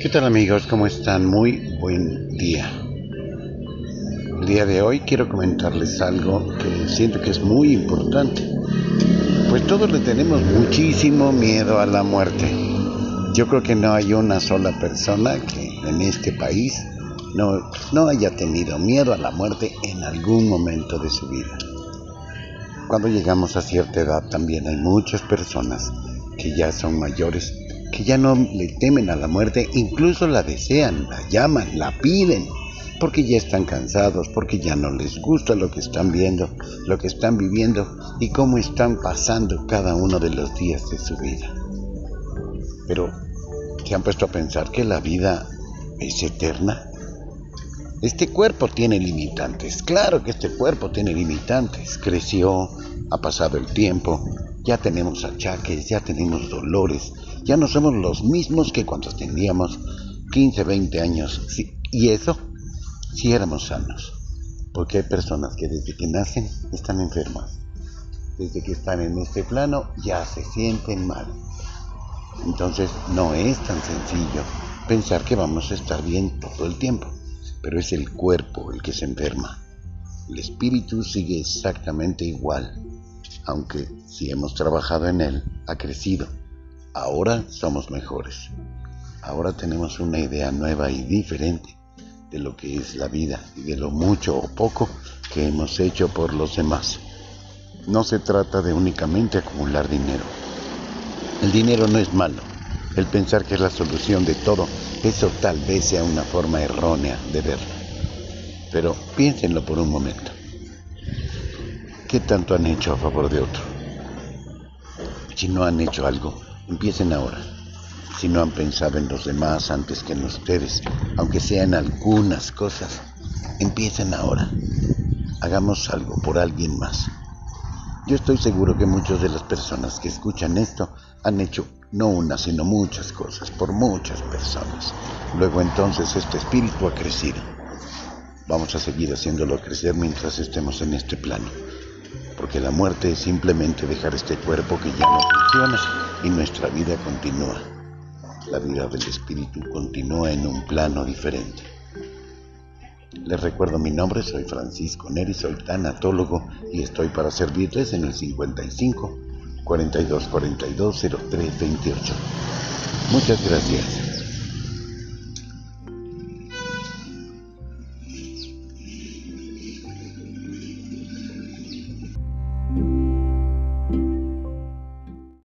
¿Qué tal amigos? ¿Cómo están? Muy buen día. El día de hoy quiero comentarles algo que siento que es muy importante. Pues todos le tenemos muchísimo miedo a la muerte. Yo creo que no hay una sola persona que en este país no, no haya tenido miedo a la muerte en algún momento de su vida. Cuando llegamos a cierta edad también hay muchas personas que ya son mayores que ya no le temen a la muerte, incluso la desean, la llaman, la piden, porque ya están cansados, porque ya no les gusta lo que están viendo, lo que están viviendo y cómo están pasando cada uno de los días de su vida. Pero, ¿se han puesto a pensar que la vida es eterna? Este cuerpo tiene limitantes, claro que este cuerpo tiene limitantes, creció, ha pasado el tiempo, ya tenemos achaques, ya tenemos dolores, ya no somos los mismos que cuando teníamos 15, 20 años. y eso, si éramos sanos. Porque hay personas que desde que nacen están enfermas. Desde que están en este plano ya se sienten mal. Entonces no es tan sencillo pensar que vamos a estar bien todo el tiempo. Pero es el cuerpo el que se enferma. El espíritu sigue exactamente igual, aunque si hemos trabajado en él, ha crecido Ahora somos mejores. Ahora tenemos una idea nueva y diferente de lo que es la vida y de lo mucho o poco que hemos hecho por los demás. No se trata de únicamente acumular dinero. El dinero no es malo. El pensar que es la solución de todo, eso tal vez sea una forma errónea de verlo. Pero piénsenlo por un momento. ¿Qué tanto han hecho a favor de otro? Si no han hecho algo, Empiecen ahora. Si no han pensado en los demás antes que en ustedes, aunque sean algunas cosas, empiecen ahora. Hagamos algo por alguien más. Yo estoy seguro que muchas de las personas que escuchan esto han hecho no una, sino muchas cosas por muchas personas. Luego entonces este espíritu ha crecido. Vamos a seguir haciéndolo crecer mientras estemos en este plano. Porque la muerte es simplemente dejar este cuerpo que ya no funciona y nuestra vida continúa. La vida del espíritu continúa en un plano diferente. Les recuerdo mi nombre, soy Francisco Neri, soy tanatólogo y estoy para servirles en el 55 42 42 03 28. Muchas gracias.